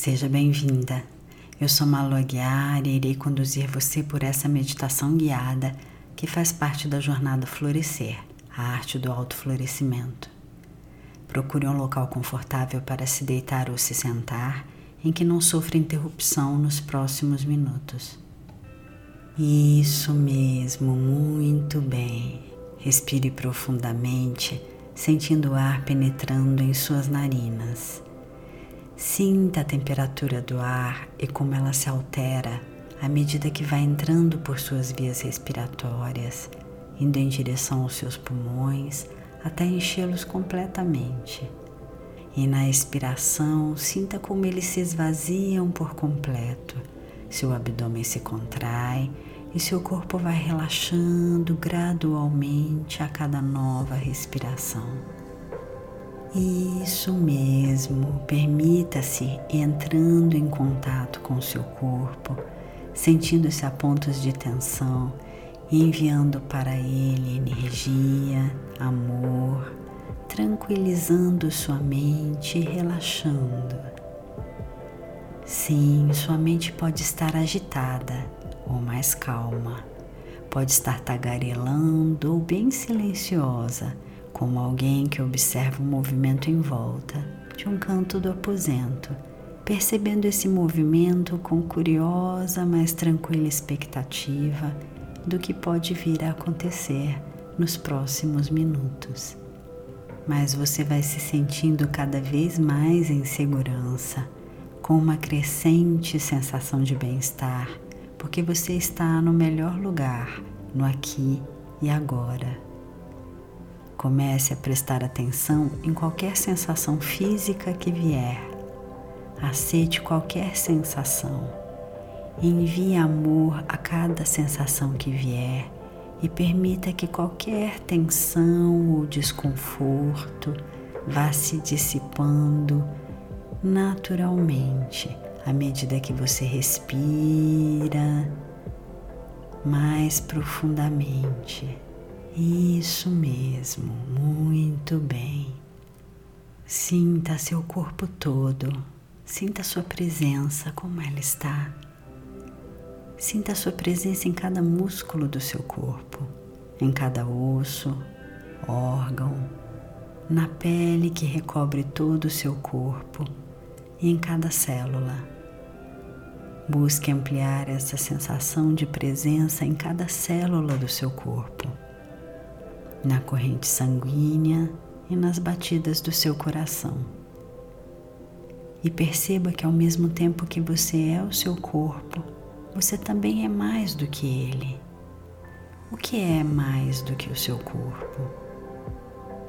Seja bem-vinda. Eu sou Malu Aguiar e irei conduzir você por essa meditação guiada que faz parte da jornada Florescer, a arte do autoflorescimento. Procure um local confortável para se deitar ou se sentar, em que não sofra interrupção nos próximos minutos. Isso mesmo, muito bem. Respire profundamente, sentindo o ar penetrando em suas narinas. Sinta a temperatura do ar e como ela se altera à medida que vai entrando por suas vias respiratórias, indo em direção aos seus pulmões até enchê-los completamente. E na expiração, sinta como eles se esvaziam por completo. Seu abdômen se contrai e seu corpo vai relaxando gradualmente a cada nova respiração. Isso mesmo, permita-se entrando em contato com o seu corpo, sentindo-se a pontos de tensão enviando para ele energia, amor, tranquilizando sua mente e relaxando. Sim, sua mente pode estar agitada ou mais calma, pode estar tagarelando ou bem silenciosa como alguém que observa o movimento em volta de um canto do aposento, percebendo esse movimento com curiosa, mas tranquila expectativa do que pode vir a acontecer nos próximos minutos. Mas você vai se sentindo cada vez mais em segurança, com uma crescente sensação de bem-estar, porque você está no melhor lugar, no aqui e agora. Comece a prestar atenção em qualquer sensação física que vier. Aceite qualquer sensação. Envie amor a cada sensação que vier e permita que qualquer tensão ou desconforto vá se dissipando naturalmente à medida que você respira mais profundamente. Isso mesmo, muito bem. Sinta seu corpo todo, sinta sua presença, como ela está. Sinta sua presença em cada músculo do seu corpo, em cada osso, órgão, na pele que recobre todo o seu corpo e em cada célula. Busque ampliar essa sensação de presença em cada célula do seu corpo na corrente sanguínea e nas batidas do seu coração. E perceba que ao mesmo tempo que você é o seu corpo, você também é mais do que ele. O que é mais do que o seu corpo?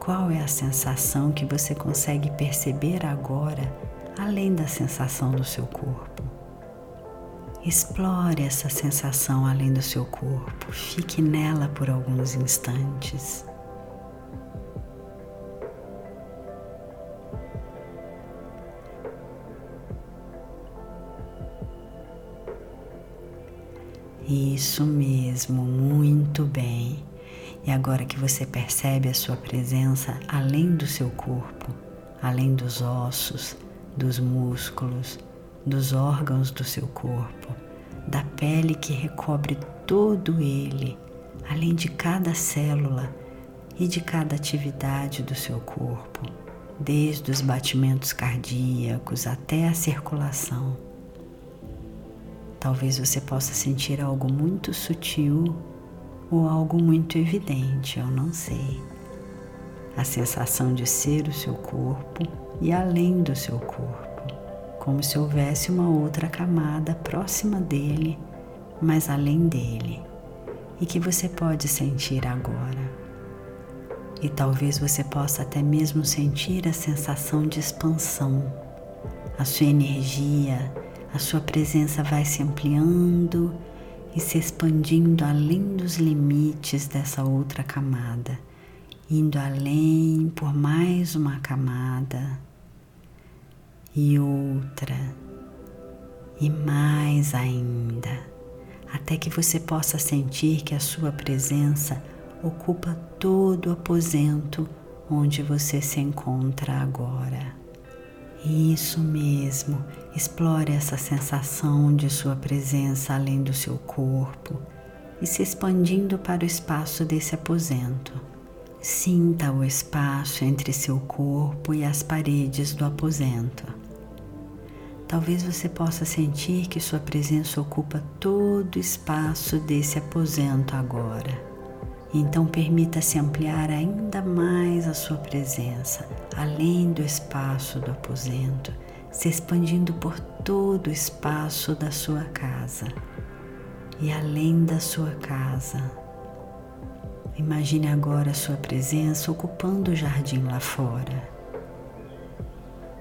Qual é a sensação que você consegue perceber agora, além da sensação do seu corpo? Explore essa sensação além do seu corpo, fique nela por alguns instantes. Isso mesmo, muito bem. E agora que você percebe a sua presença além do seu corpo, além dos ossos, dos músculos, dos órgãos do seu corpo, da pele que recobre todo ele, além de cada célula e de cada atividade do seu corpo, desde os batimentos cardíacos até a circulação. Talvez você possa sentir algo muito sutil ou algo muito evidente, eu não sei. A sensação de ser o seu corpo e além do seu corpo como se houvesse uma outra camada próxima dele, mas além dele, e que você pode sentir agora. E talvez você possa até mesmo sentir a sensação de expansão. A sua energia, a sua presença vai se ampliando e se expandindo além dos limites dessa outra camada, indo além por mais uma camada e outra, e mais ainda, até que você possa sentir que a sua presença ocupa todo o aposento onde você se encontra agora. Isso mesmo, explore essa sensação de sua presença além do seu corpo e se expandindo para o espaço desse aposento. Sinta o espaço entre seu corpo e as paredes do aposento. Talvez você possa sentir que sua presença ocupa todo o espaço desse aposento agora. Então permita-se ampliar ainda mais a sua presença, além do espaço do aposento, se expandindo por todo o espaço da sua casa e além da sua casa. Imagine agora a sua presença ocupando o jardim lá fora.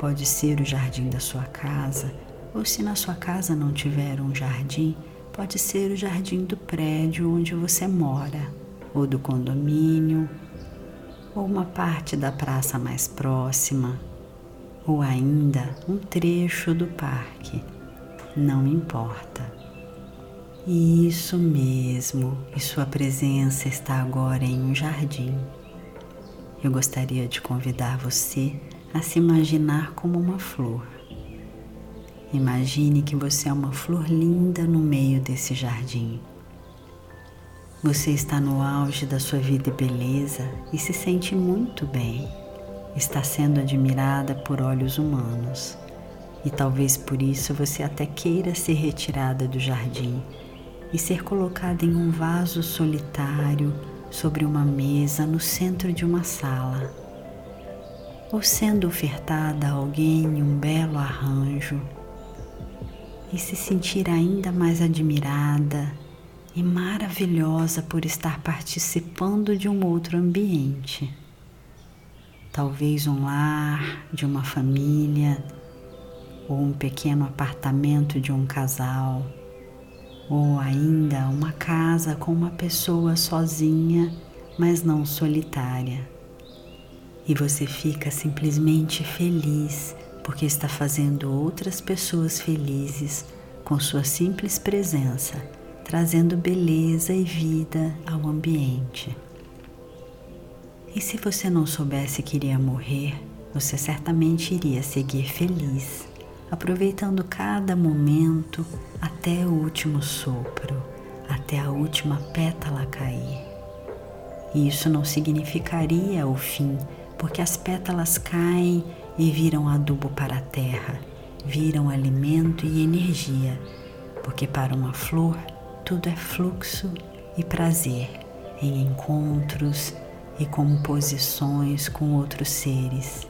Pode ser o jardim da sua casa, ou se na sua casa não tiver um jardim, pode ser o jardim do prédio onde você mora ou do condomínio, ou uma parte da praça mais próxima, ou ainda um trecho do parque, não importa. Isso mesmo, e sua presença está agora em um jardim. Eu gostaria de convidar você a se imaginar como uma flor. Imagine que você é uma flor linda no meio desse jardim. Você está no auge da sua vida e beleza e se sente muito bem. Está sendo admirada por olhos humanos. E talvez por isso você até queira ser retirada do jardim e ser colocada em um vaso solitário sobre uma mesa no centro de uma sala. Ou sendo ofertada a alguém um belo arranjo e se sentir ainda mais admirada e maravilhosa por estar participando de um outro ambiente. Talvez um lar de uma família, ou um pequeno apartamento de um casal, ou ainda uma casa com uma pessoa sozinha, mas não solitária. E você fica simplesmente feliz porque está fazendo outras pessoas felizes com sua simples presença trazendo beleza e vida ao ambiente. E se você não soubesse que iria morrer, você certamente iria seguir feliz, aproveitando cada momento até o último sopro, até a última pétala cair. E isso não significaria o fim, porque as pétalas caem e viram adubo para a terra, viram alimento e energia, porque para uma flor tudo é fluxo e prazer em encontros e composições com outros seres.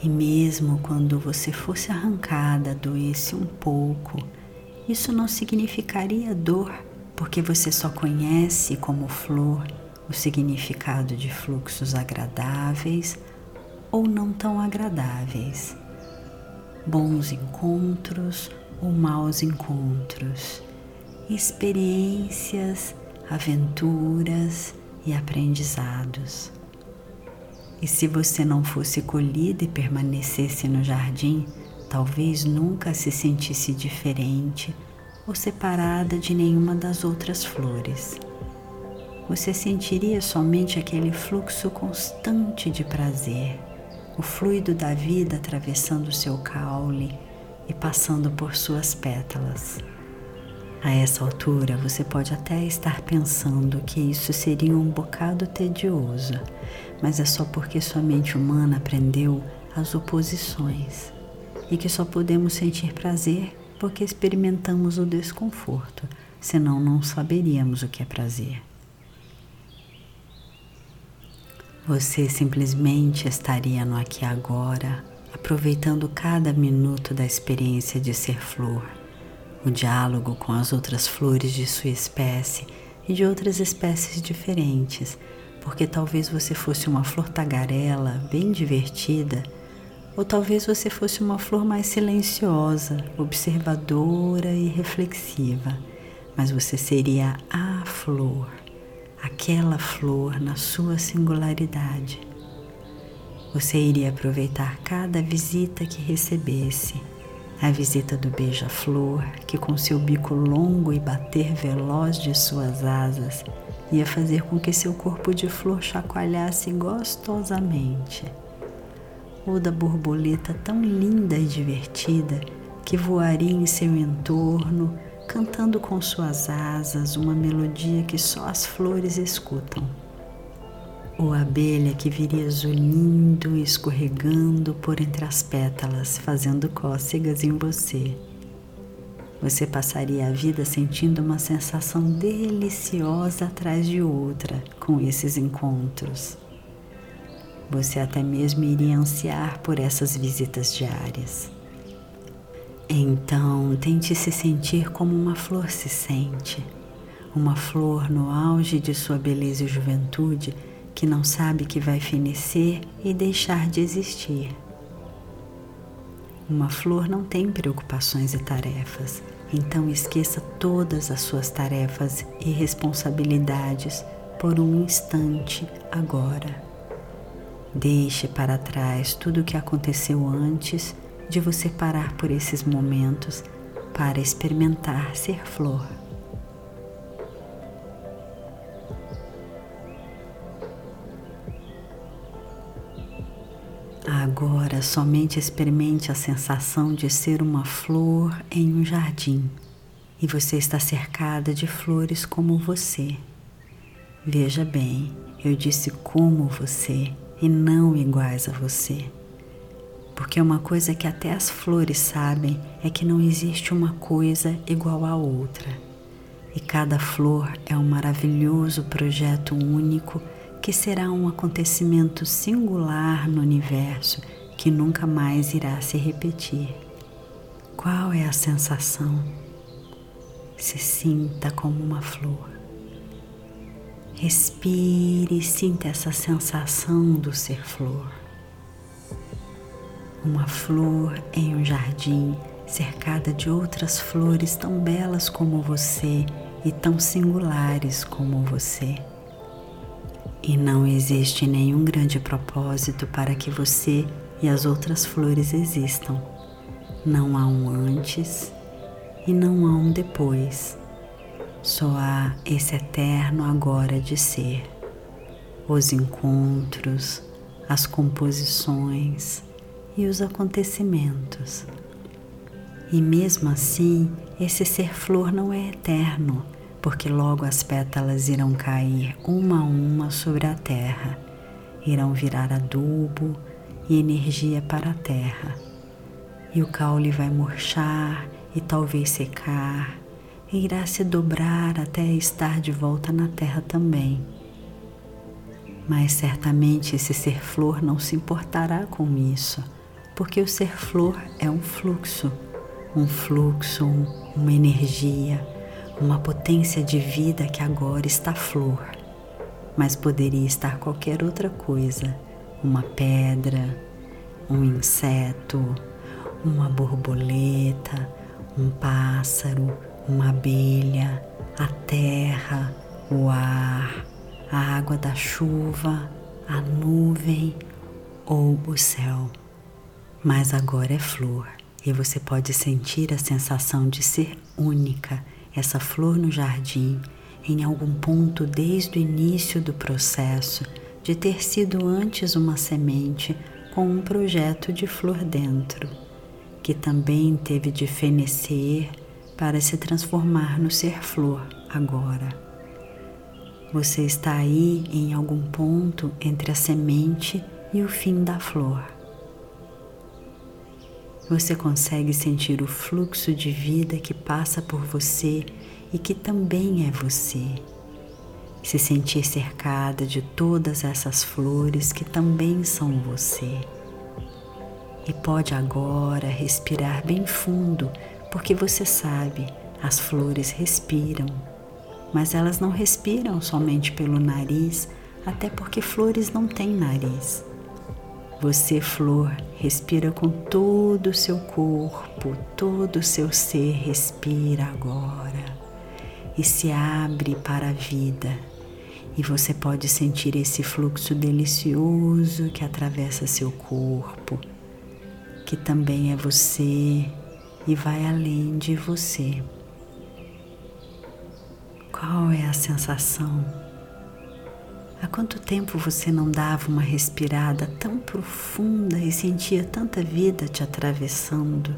E mesmo quando você fosse arrancada, doesse um pouco, isso não significaria dor, porque você só conhece como flor o significado de fluxos agradáveis ou não tão agradáveis, bons encontros ou maus encontros experiências, aventuras e aprendizados. E se você não fosse colhida e permanecesse no jardim, talvez nunca se sentisse diferente ou separada de nenhuma das outras flores. Você sentiria somente aquele fluxo constante de prazer, o fluido da vida atravessando seu caule e passando por suas pétalas. A essa altura, você pode até estar pensando que isso seria um bocado tedioso, mas é só porque sua mente humana aprendeu as oposições e que só podemos sentir prazer porque experimentamos o desconforto, senão não saberíamos o que é prazer. Você simplesmente estaria no aqui agora, aproveitando cada minuto da experiência de ser flor. O diálogo com as outras flores de sua espécie e de outras espécies diferentes, porque talvez você fosse uma flor tagarela, bem divertida, ou talvez você fosse uma flor mais silenciosa, observadora e reflexiva, mas você seria a flor, aquela flor na sua singularidade. Você iria aproveitar cada visita que recebesse a visita do beija-flor, que com seu bico longo e bater veloz de suas asas ia fazer com que seu corpo de flor chacoalhasse gostosamente. ou da borboleta tão linda e divertida que voaria em seu entorno, cantando com suas asas uma melodia que só as flores escutam. Ou a abelha que viria zunindo e escorregando por entre as pétalas, fazendo cócegas em você. Você passaria a vida sentindo uma sensação deliciosa atrás de outra com esses encontros. Você até mesmo iria ansiar por essas visitas diárias. Então, tente se sentir como uma flor se sente, uma flor no auge de sua beleza e juventude que não sabe que vai fenecer e deixar de existir. Uma flor não tem preocupações e tarefas, então esqueça todas as suas tarefas e responsabilidades por um instante agora. Deixe para trás tudo o que aconteceu antes de você parar por esses momentos para experimentar ser flor. Agora somente experimente a sensação de ser uma flor em um jardim e você está cercada de flores como você. Veja bem, eu disse como você e não iguais a você. Porque uma coisa que até as flores sabem é que não existe uma coisa igual à outra. E cada flor é um maravilhoso projeto único que será um acontecimento singular no universo que nunca mais irá se repetir. Qual é a sensação? Se sinta como uma flor. Respire e sinta essa sensação do ser flor. Uma flor em um jardim cercada de outras flores tão belas como você e tão singulares como você. E não existe nenhum grande propósito para que você e as outras flores existam. Não há um antes e não há um depois. Só há esse eterno agora de ser, os encontros, as composições e os acontecimentos. E mesmo assim, esse ser flor não é eterno, porque logo as pétalas irão cair uma a uma sobre a terra, irão virar adubo e energia para a terra. E o caule vai murchar e talvez secar e irá se dobrar até estar de volta na terra também. Mas certamente esse ser flor não se importará com isso, porque o ser flor é um fluxo, um fluxo, uma energia, uma potência de vida que agora está flor, mas poderia estar qualquer outra coisa, uma pedra, um inseto, uma borboleta, um pássaro, uma abelha, a terra, o ar, a água da chuva, a nuvem ou o céu. Mas agora é flor e você pode sentir a sensação de ser única, essa flor no jardim, em algum ponto desde o início do processo, de ter sido antes uma semente com um projeto de flor dentro, que também teve de fenecer para se transformar no ser flor agora. Você está aí em algum ponto entre a semente e o fim da flor. Você consegue sentir o fluxo de vida que passa por você e que também é você. Se sentir cercada de todas essas flores que também são você. E pode agora respirar bem fundo porque você sabe, as flores respiram, mas elas não respiram somente pelo nariz, até porque flores não têm nariz. Você, flor, respira com todo o seu corpo, todo o seu ser respira agora e se abre para a vida. E você pode sentir esse fluxo delicioso que atravessa seu corpo, que também é você, e vai além de você. Qual é a sensação? Há quanto tempo você não dava uma respirada tão profunda e sentia tanta vida te atravessando?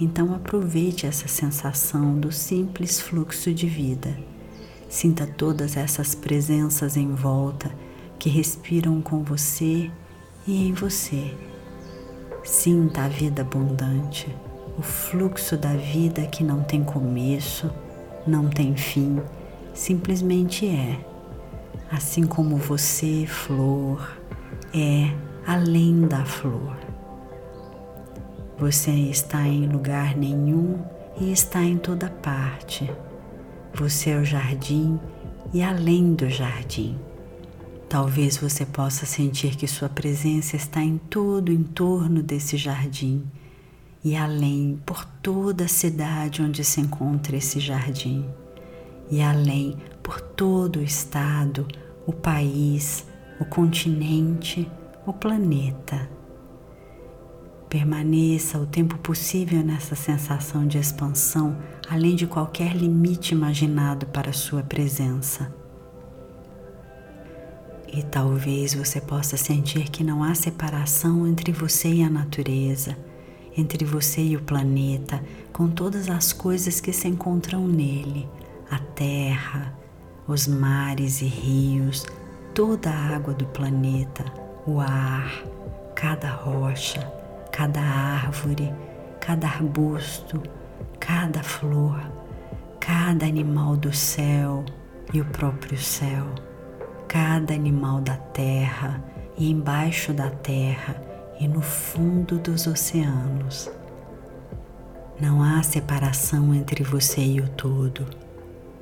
Então aproveite essa sensação do simples fluxo de vida. Sinta todas essas presenças em volta que respiram com você e em você. Sinta a vida abundante, o fluxo da vida que não tem começo, não tem fim, simplesmente é assim como você, flor, é além da flor. Você está em lugar nenhum e está em toda parte. Você é o jardim e além do jardim. Talvez você possa sentir que sua presença está em todo em torno desse jardim e além por toda a cidade onde se encontra esse jardim e além por todo o estado, o país, o continente, o planeta. Permaneça o tempo possível nessa sensação de expansão, além de qualquer limite imaginado para sua presença. E talvez você possa sentir que não há separação entre você e a natureza, entre você e o planeta, com todas as coisas que se encontram nele a terra, os mares e rios, toda a água do planeta, o ar, cada rocha, cada árvore, cada arbusto, cada flor, cada animal do céu e o próprio céu, cada animal da terra e embaixo da terra e no fundo dos oceanos. Não há separação entre você e o todo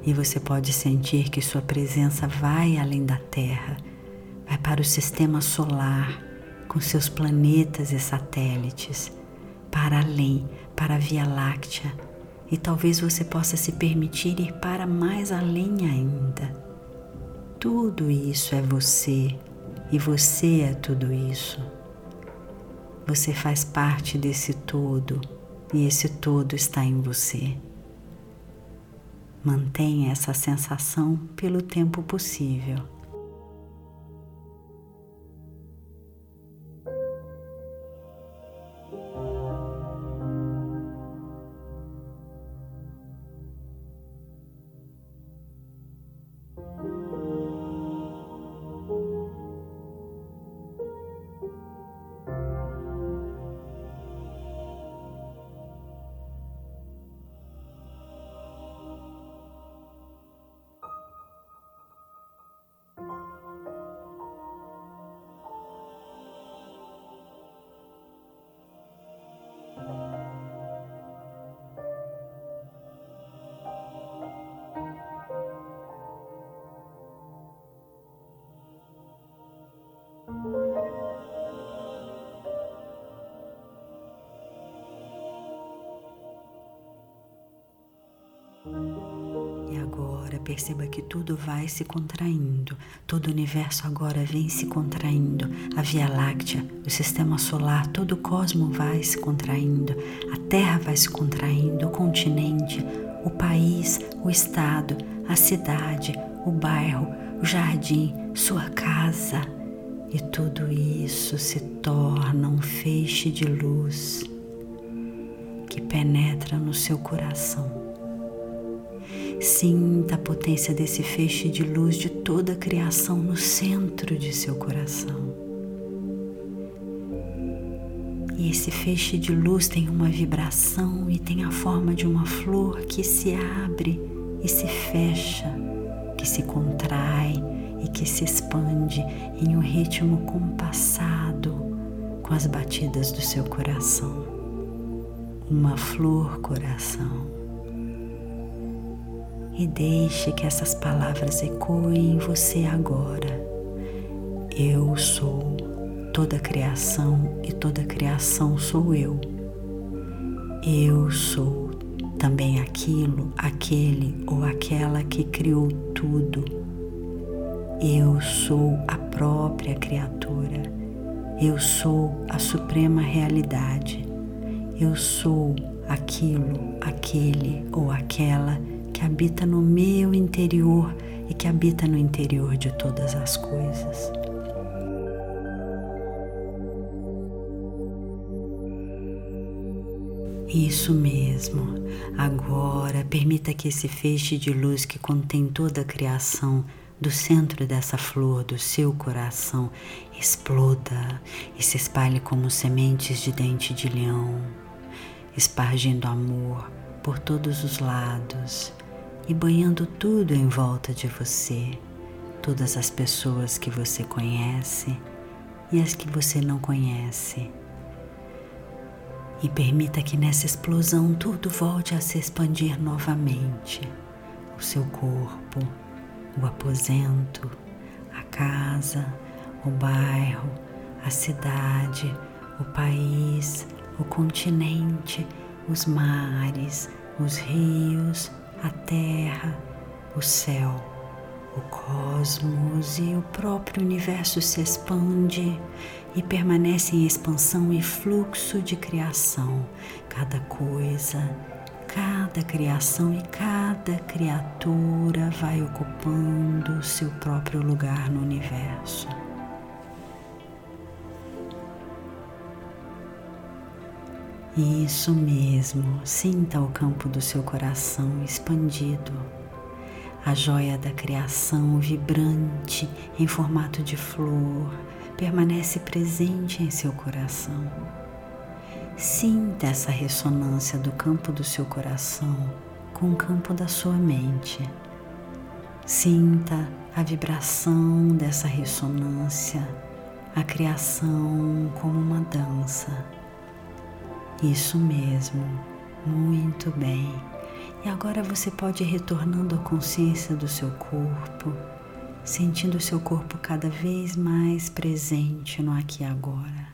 e você pode sentir que sua presença vai além da Terra, vai para o sistema solar com seus planetas e satélites, para além, para a Via Láctea, e talvez você possa se permitir ir para mais além ainda. Tudo isso é você e você é tudo isso. Você faz parte desse todo e esse todo está em você. Mantenha essa sensação pelo tempo possível. Perceba que tudo vai se contraindo, todo o universo agora vem se contraindo, a Via Láctea, o sistema solar, todo o cosmo vai se contraindo, a Terra vai se contraindo, o continente, o país, o estado, a cidade, o bairro, o jardim, sua casa. E tudo isso se torna um feixe de luz que penetra no seu coração Sinta a potência desse feixe de luz de toda a criação no centro de seu coração. E esse feixe de luz tem uma vibração e tem a forma de uma flor que se abre e se fecha, que se contrai e que se expande em um ritmo compassado com as batidas do seu coração. Uma flor coração e deixe que essas palavras ecoem em você agora. Eu sou toda criação e toda criação sou eu. Eu sou também aquilo, aquele ou aquela que criou tudo. Eu sou a própria criatura. Eu sou a suprema realidade. Eu sou aquilo, aquele ou aquela que habita no meu interior e que habita no interior de todas as coisas. Isso mesmo. Agora, permita que esse feixe de luz que contém toda a criação do centro dessa flor do seu coração exploda e se espalhe como sementes de dente de leão, espargindo amor por todos os lados e banhando tudo em volta de você, todas as pessoas que você conhece e as que você não conhece e permita que nessa explosão tudo volte a se expandir novamente. O seu corpo, o aposento, a casa, o bairro, a cidade, o país, o continente, os mares, os rios, a terra, o céu o cosmos e o próprio universo se expande e permanece em expansão e fluxo de criação. Cada coisa, cada criação e cada criatura vai ocupando seu próprio lugar no universo. Isso mesmo, sinta o campo do seu coração expandido a joia da criação vibrante em formato de flor permanece presente em seu coração. Sinta essa ressonância do campo do seu coração com o campo da sua mente. Sinta a vibração dessa ressonância, a criação como uma dança. Isso mesmo, muito bem. E agora você pode ir retornando à consciência do seu corpo, sentindo o seu corpo cada vez mais presente no aqui e agora,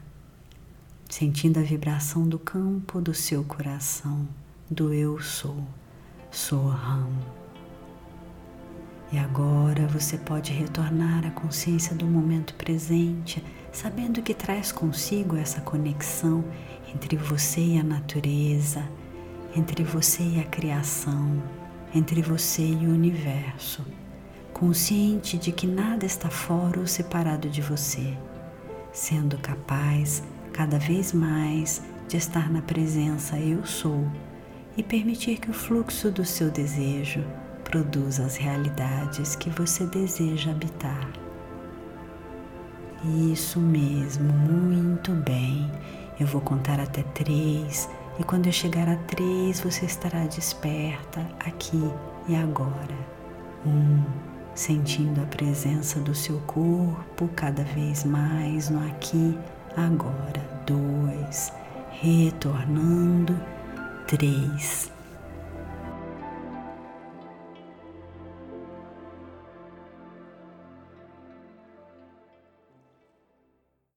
sentindo a vibração do campo do seu coração, do eu sou, sou Ram. E agora você pode retornar à consciência do momento presente, sabendo que traz consigo essa conexão entre você e a natureza entre você e a criação, entre você e o universo, consciente de que nada está fora ou separado de você, sendo capaz cada vez mais de estar na presença Eu Sou e permitir que o fluxo do seu desejo produza as realidades que você deseja habitar. Isso mesmo, muito bem. Eu vou contar até três e quando eu chegar a três, você estará desperta aqui e agora. Um, sentindo a presença do seu corpo cada vez mais no aqui, agora. Dois, retornando. Três.